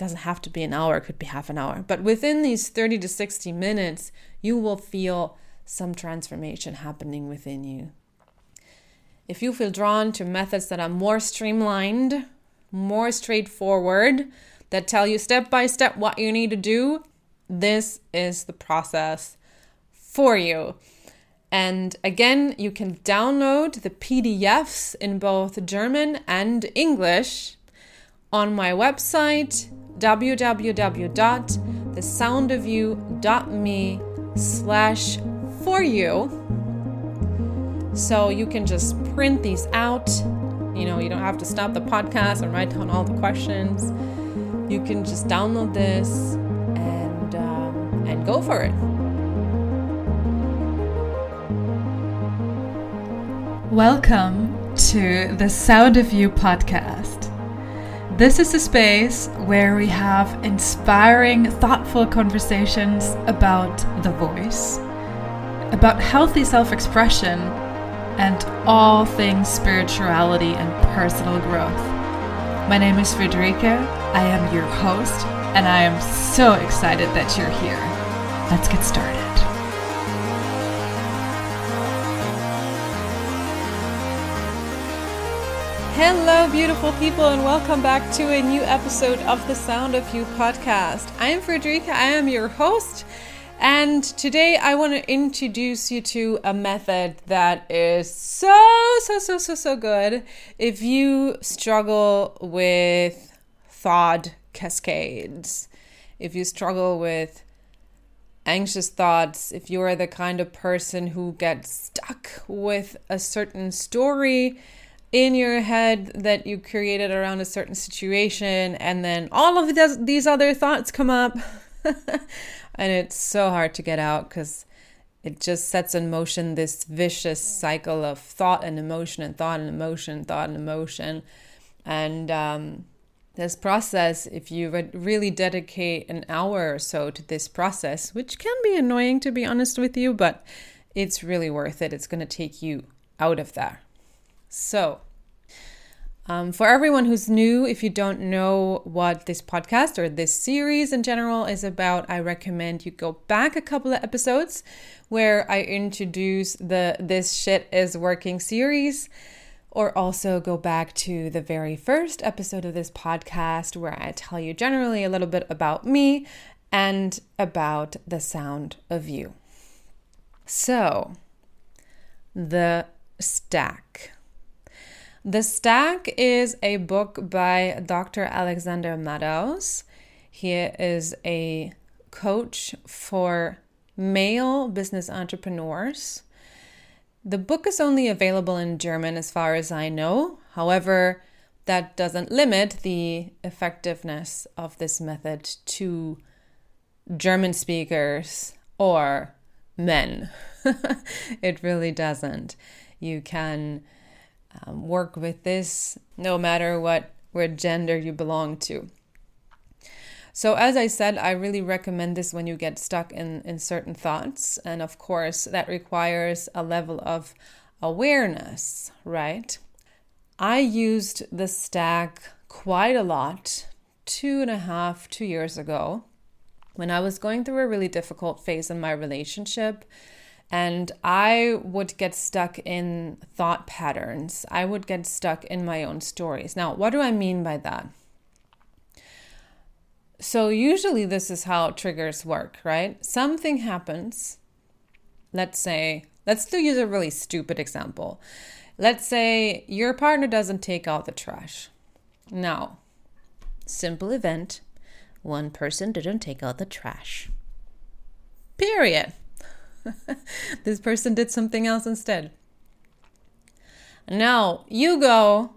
doesn't have to be an hour, it could be half an hour. But within these 30 to 60 minutes, you will feel some transformation happening within you. If you feel drawn to methods that are more streamlined, more straightforward, that tell you step by step what you need to do, this is the process for you. And again, you can download the PDFs in both German and English on my website www.thesoundofyou.me slash for you. So you can just print these out. You know, you don't have to stop the podcast and write down all the questions. You can just download this and um, and go for it. Welcome to the Sound of You podcast. This is a space where we have inspiring, thoughtful conversations about the voice, about healthy self expression, and all things spirituality and personal growth. My name is Friederike. I am your host, and I am so excited that you're here. Let's get started. Hello, beautiful people, and welcome back to a new episode of the Sound of You podcast. I am Friederike, I am your host, and today I want to introduce you to a method that is so, so, so, so, so good if you struggle with thought cascades, if you struggle with anxious thoughts, if you are the kind of person who gets stuck with a certain story in your head that you created around a certain situation, and then all of this, these other thoughts come up, and it's so hard to get out because it just sets in motion this vicious cycle of thought and emotion, and thought and emotion, thought and emotion, and um, this process, if you really dedicate an hour or so to this process, which can be annoying to be honest with you, but it's really worth it. It's going to take you out of that. So, um, for everyone who's new, if you don't know what this podcast or this series in general is about, I recommend you go back a couple of episodes where I introduce the This Shit is Working series, or also go back to the very first episode of this podcast where I tell you generally a little bit about me and about the sound of you. So, the stack. The Stack is a book by Dr. Alexander Madaus. He is a coach for male business entrepreneurs. The book is only available in German as far as I know. However, that doesn't limit the effectiveness of this method to German speakers or men. it really doesn't. You can um, work with this no matter what what gender you belong to. So, as I said, I really recommend this when you get stuck in, in certain thoughts. And of course, that requires a level of awareness, right? I used the stack quite a lot two and a half, two years ago when I was going through a really difficult phase in my relationship and I would get stuck in thought patterns. I would get stuck in my own stories. Now, what do I mean by that? So, usually, this is how triggers work, right? Something happens. Let's say, let's do use a really stupid example. Let's say your partner doesn't take out the trash. Now, simple event one person didn't take out the trash. Period. this person did something else instead. Now you go,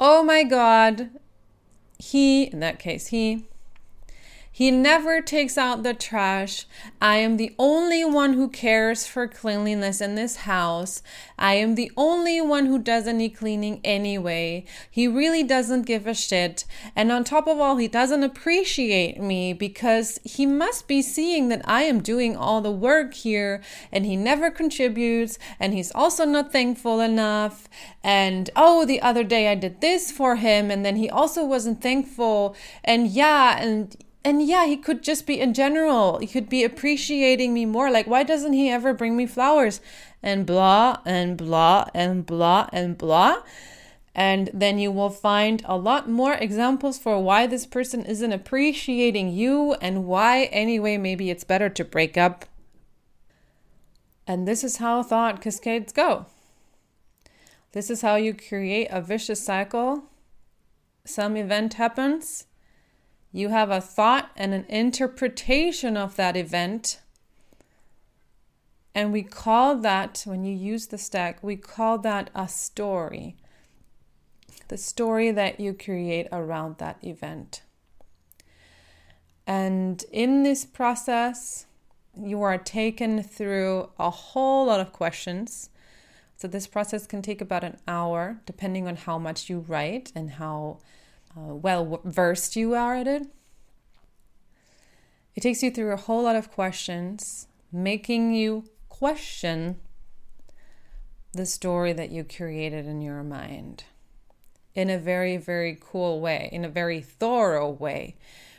oh my God, he, in that case, he, He never takes out the trash. I am the only one who cares for cleanliness in this house. I am the only one who does any cleaning anyway. He really doesn't give a shit. And on top of all, he doesn't appreciate me because he must be seeing that I am doing all the work here and he never contributes and he's also not thankful enough. And oh, the other day I did this for him and then he also wasn't thankful. And yeah, and and yeah, he could just be in general, he could be appreciating me more. Like, why doesn't he ever bring me flowers? And blah, and blah, and blah, and blah. And then you will find a lot more examples for why this person isn't appreciating you and why, anyway, maybe it's better to break up. And this is how thought cascades go. This is how you create a vicious cycle. Some event happens you have a thought and an interpretation of that event. And we call that, when you use the stack, we call that a story. The story that you create around that event. And in this process, you are taken through a whole lot of questions. So, this process can take about an hour, depending on how much you write and how uh, well versed you are at it. It takes you through a whole lot of questions, making you question the story that you created in your mind in a very, very cool way, in a very thorough way.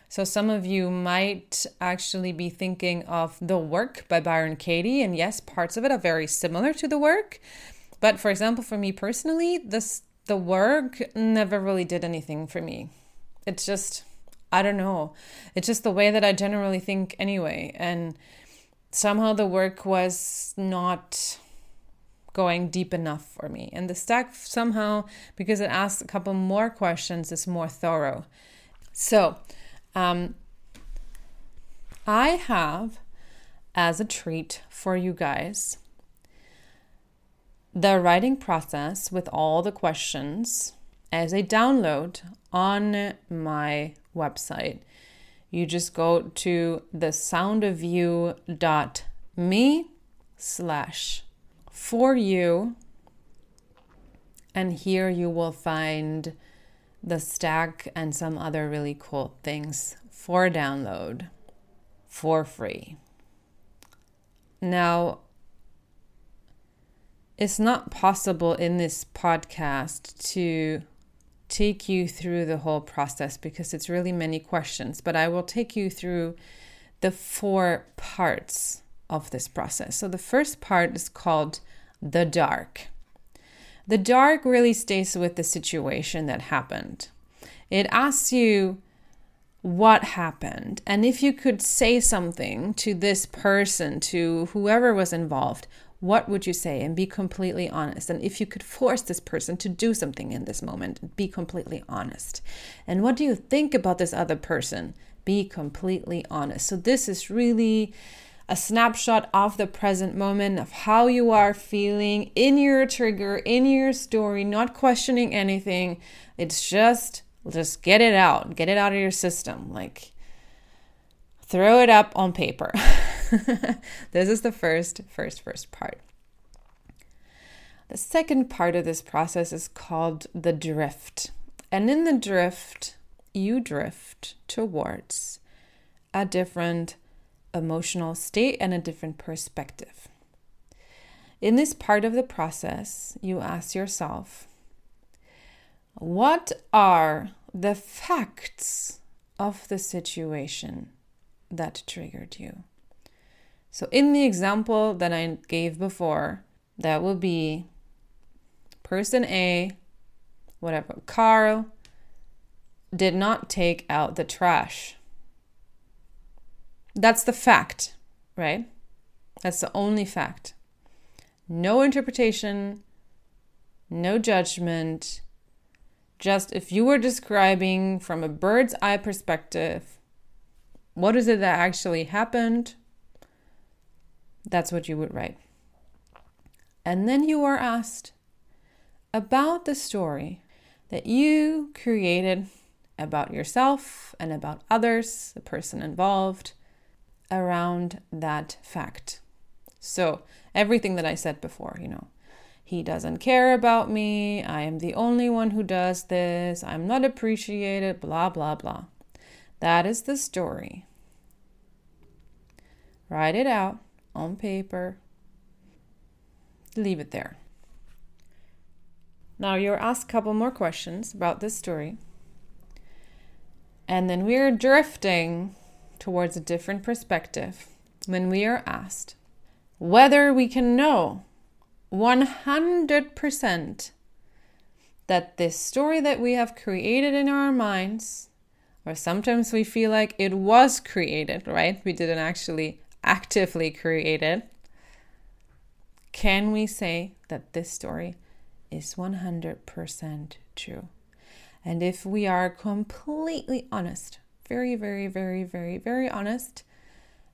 So, some of you might actually be thinking of The Work by Byron Katie. And yes, parts of it are very similar to The Work. But for example, for me personally, this the work never really did anything for me. It's just, I don't know. It's just the way that I generally think anyway. And somehow the work was not going deep enough for me. And the stack somehow, because it asks a couple more questions, is more thorough. So, um, I have as a treat for you guys the writing process with all the questions as a download on my website. You just go to the soundofyou.me slash for you and here you will find the stack and some other really cool things for download for free. Now, it's not possible in this podcast to take you through the whole process because it's really many questions, but I will take you through the four parts of this process. So the first part is called the dark. The dark really stays with the situation that happened. It asks you what happened and if you could say something to this person, to whoever was involved, what would you say and be completely honest? And if you could force this person to do something in this moment be completely honest. And what do you think about this other person? Be completely honest. So this is really a snapshot of the present moment of how you are feeling in your trigger in your story not questioning anything. It's just just get it out. Get it out of your system. Like throw it up on paper. this is the first, first, first part. The second part of this process is called the drift. And in the drift, you drift towards a different emotional state and a different perspective. In this part of the process, you ask yourself, what are the facts of the situation that triggered you. So, in the example that I gave before, that will be person A, whatever, Carl did not take out the trash. That's the fact, right? That's the only fact. No interpretation, no judgment. Just if you were describing from a bird's eye perspective, what is it that actually happened? That's what you would write. And then you are asked about the story that you created about yourself and about others, the person involved, around that fact. So, everything that I said before, you know, he doesn't care about me, I am the only one who does this, I'm not appreciated, blah, blah, blah. That is the story. Write it out on paper, leave it there. Now you're asked a couple more questions about this story. And then we're drifting towards a different perspective when we are asked whether we can know 100% that this story that we have created in our minds, or sometimes we feel like it was created, right? We didn't actually actively create it. Can we say that this story is 100% true? And if we are completely honest, very, very, very, very, very honest,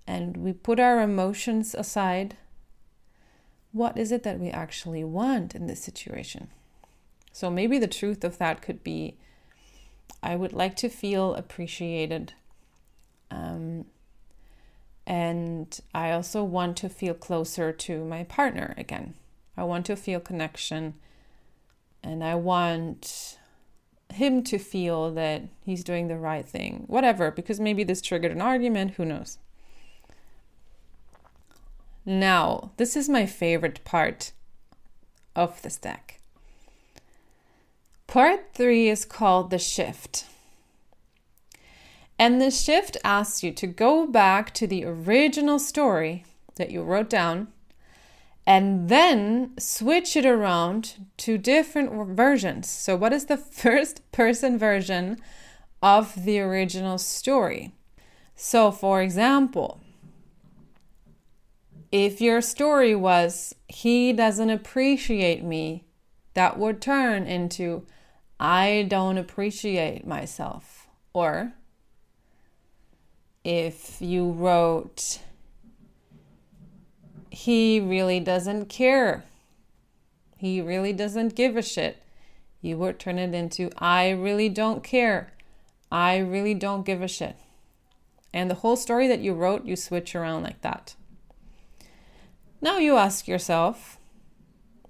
and we put our emotions aside, what is it that we actually want in this situation? So maybe the truth of that could be I would like to feel appreciated. Um, and I also want to feel closer to my partner again. I want to feel connection and I want him to feel that he's doing the right thing, whatever, because maybe this triggered an argument, who knows. Now, this is my favorite part of the stack. Part three is called the shift. And the shift asks you to go back to the original story that you wrote down and then switch it around to different versions. So, what is the first person version of the original story? So, for example, if your story was, he doesn't appreciate me, that would turn into, I don't appreciate myself. Or if you wrote, he really doesn't care. He really doesn't give a shit. You would turn it into I really don't care. I really don't give a shit. And the whole story that you wrote, you switch around like that. Now you ask yourself,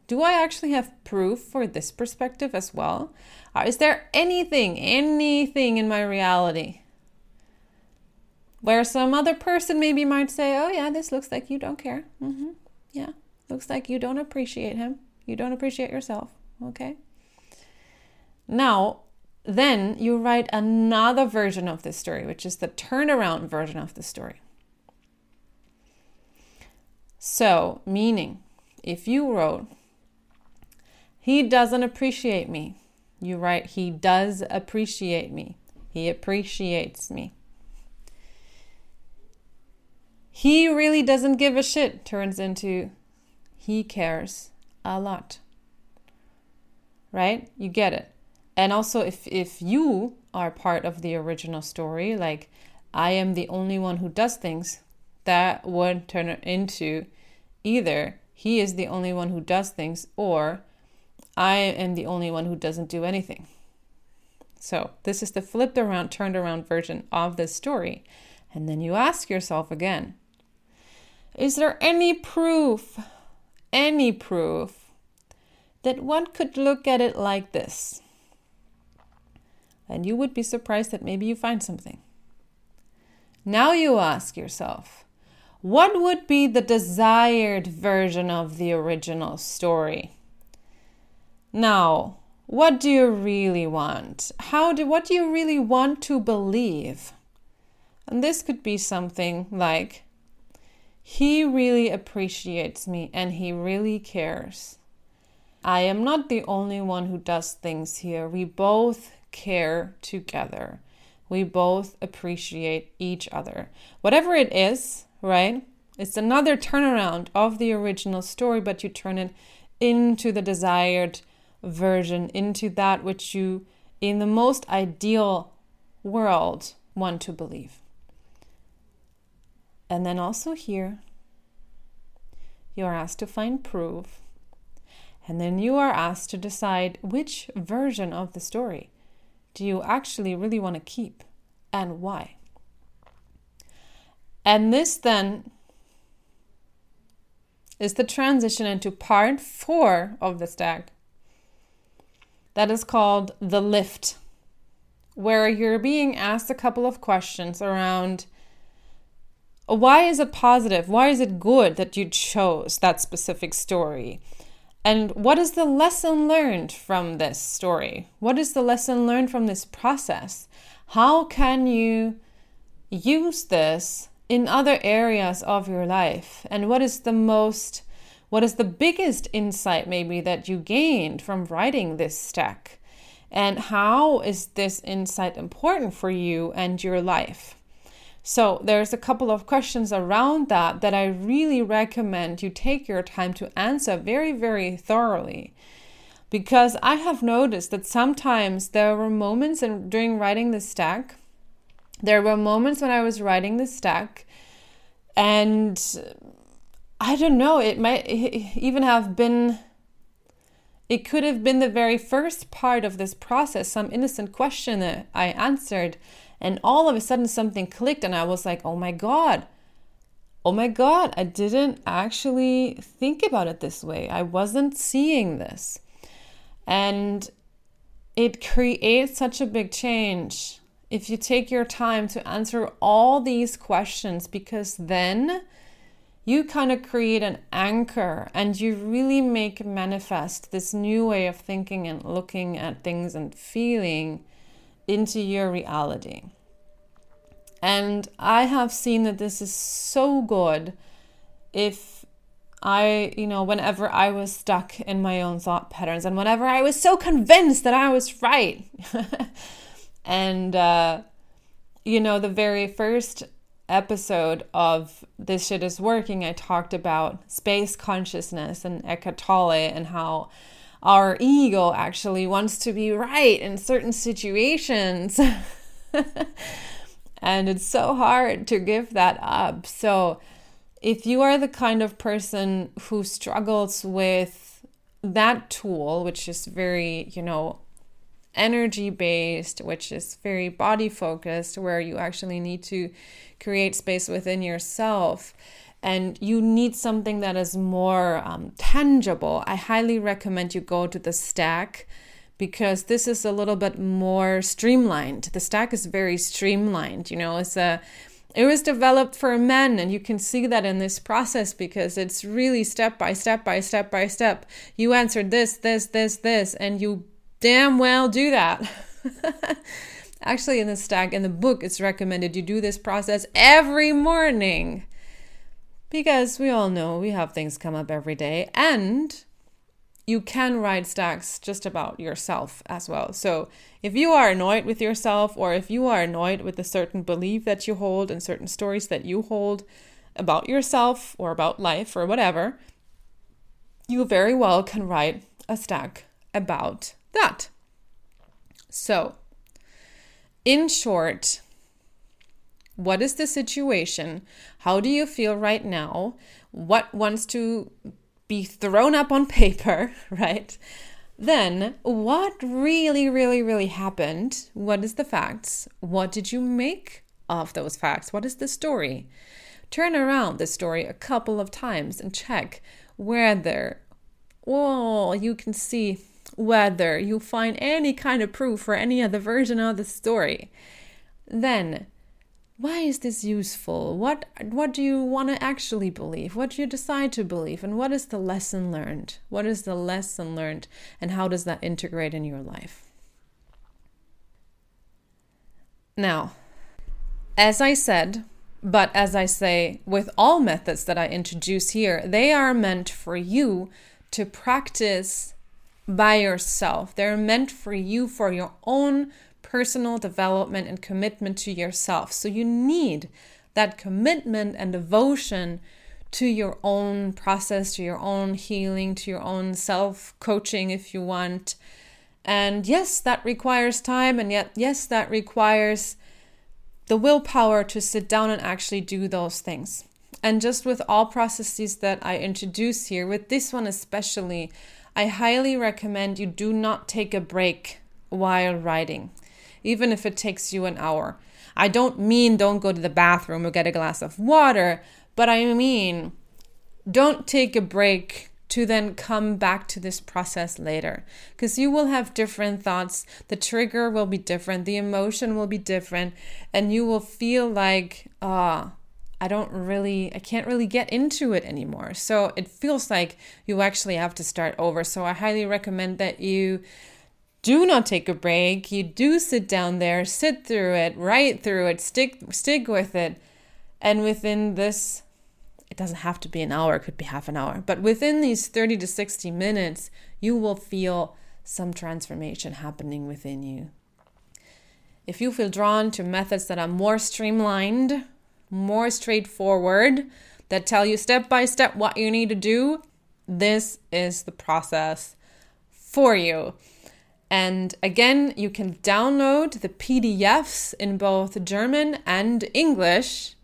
do I actually have proof for this perspective as well? Uh, is there anything, anything in my reality where some other person maybe might say, oh, yeah, this looks like you don't care. Mm-hmm. Yeah, looks like you don't appreciate him. You don't appreciate yourself. Okay. Now, then you write another version of this story, which is the turnaround version of the story. So, meaning, if you wrote, he doesn't appreciate me, you write, he does appreciate me. He appreciates me. He really doesn't give a shit turns into he cares a lot. Right? You get it. And also if if you are part of the original story, like I am the only one who does things, that would turn into either he is the only one who does things or I am the only one who doesn't do anything. So, this is the flipped around, turned around version of this story. And then you ask yourself again is there any proof, any proof, that one could look at it like this? And you would be surprised that maybe you find something. Now you ask yourself, what would be the desired version of the original story? Now, what do you really want? How do what do you really want to believe? And this could be something like he really appreciates me and he really cares. I am not the only one who does things here. We both care together. We both appreciate each other. Whatever it is, right? It's another turnaround of the original story, but you turn it into the desired version, into that which you, in the most ideal world, want to believe. And then also here, you are asked to find proof. And then you are asked to decide which version of the story do you actually really want to keep and why? And this then is the transition into part four of the stack. That is called the lift, where you're being asked a couple of questions around why is it positive? Why is it good that you chose that specific story? And what is the lesson learned from this story? What is the lesson learned from this process? How can you use this in other areas of your life? And what is the most, what is the biggest insight maybe that you gained from writing this stack? And how is this insight important for you and your life? So, there's a couple of questions around that that I really recommend you take your time to answer very, very thoroughly. Because I have noticed that sometimes there were moments in, during writing the stack, there were moments when I was writing the stack, and I don't know, it might even have been, it could have been the very first part of this process, some innocent question that I answered and all of a sudden, something clicked, and I was like, oh my God, oh my God, I didn't actually think about it this way. I wasn't seeing this. And it creates such a big change if you take your time to answer all these questions, because then you kind of create an anchor and you really make manifest this new way of thinking and looking at things and feeling into your reality. And I have seen that this is so good if I, you know, whenever I was stuck in my own thought patterns and whenever I was so convinced that I was right. and, uh, you know, the very first episode of This Shit is Working, I talked about space consciousness and Eckhart Tolle and how our ego actually wants to be right in certain situations. and it's so hard to give that up. So, if you are the kind of person who struggles with that tool, which is very, you know, energy based, which is very body focused, where you actually need to create space within yourself, and you need something that is more um, tangible, I highly recommend you go to the stack because this is a little bit more streamlined. The stack is very streamlined, you know, it's a it was developed for men and you can see that in this process because it's really step by step by step by step. You answered this, this, this, this and you damn well do that. Actually in the stack in the book it's recommended you do this process every morning because we all know we have things come up every day and you can write stacks just about yourself as well. So if you are annoyed with yourself or if you are annoyed with a certain belief that you hold and certain stories that you hold about yourself or about life or whatever, you very well can write a stack about that. So, in short, what is the situation? How do you feel right now? What wants to be thrown up on paper, right? Then, what really, really, really happened? What is the facts? What did you make of those facts? What is the story? Turn around the story a couple of times and check whether, well, you can see whether you find any kind of proof for any other version of the story. Then why is this useful? What what do you want to actually believe? What do you decide to believe? And what is the lesson learned? What is the lesson learned and how does that integrate in your life? Now, as I said, but as I say with all methods that I introduce here, they are meant for you to practice by yourself. They're meant for you for your own personal development and commitment to yourself. So you need that commitment and devotion to your own process, to your own healing, to your own self coaching if you want. And yes, that requires time, and yet, yes, that requires the willpower to sit down and actually do those things. And just with all processes that I introduce here, with this one especially, I highly recommend you do not take a break while writing even if it takes you an hour. I don't mean don't go to the bathroom or get a glass of water, but I mean don't take a break to then come back to this process later. Because you will have different thoughts. The trigger will be different. The emotion will be different. And you will feel like ah I don't really, I can't really get into it anymore. So it feels like you actually have to start over. So I highly recommend that you do not take a break. You do sit down there, sit through it, write through it, stick stick with it. And within this it doesn't have to be an hour, it could be half an hour. But within these 30 to 60 minutes, you will feel some transformation happening within you. If you feel drawn to methods that are more streamlined, more straightforward, that tell you step by step what you need to do, this is the process for you. And again, you can download the PDFs in both German and English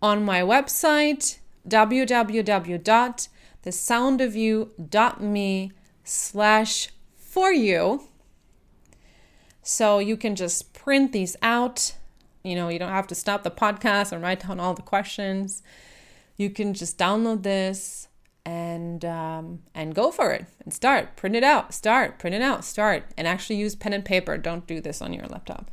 on my website www.thesoundofyou.me slash for you. So you can just print these out you know, you don't have to stop the podcast and write down all the questions. You can just download this and um, and go for it and start. Print it out. Start. Print it out. Start. And actually use pen and paper. Don't do this on your laptop.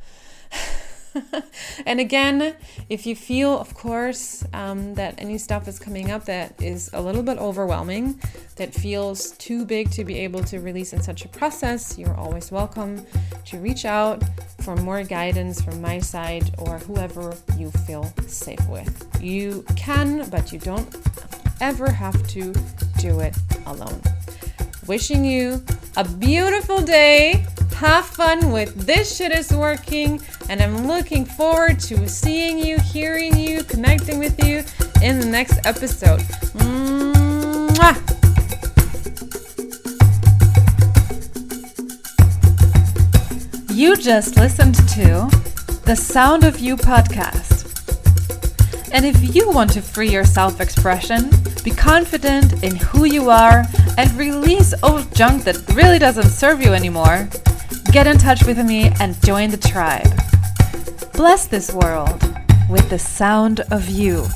and again, if you feel, of course, um, that any stuff is coming up that is a little bit overwhelming, that feels too big to be able to release in such a process, you're always welcome to reach out for more guidance from my side or whoever you feel safe with. You can, but you don't ever have to do it alone. Wishing you a beautiful day have fun with This Shit Is Working, and I'm looking forward to seeing you, hearing you, connecting with you in the next episode. Mwah! You just listened to the Sound of You podcast. And if you want to free your self expression, be confident in who you are, and release old junk that really doesn't serve you anymore, Get in touch with me and join the tribe. Bless this world with the sound of you.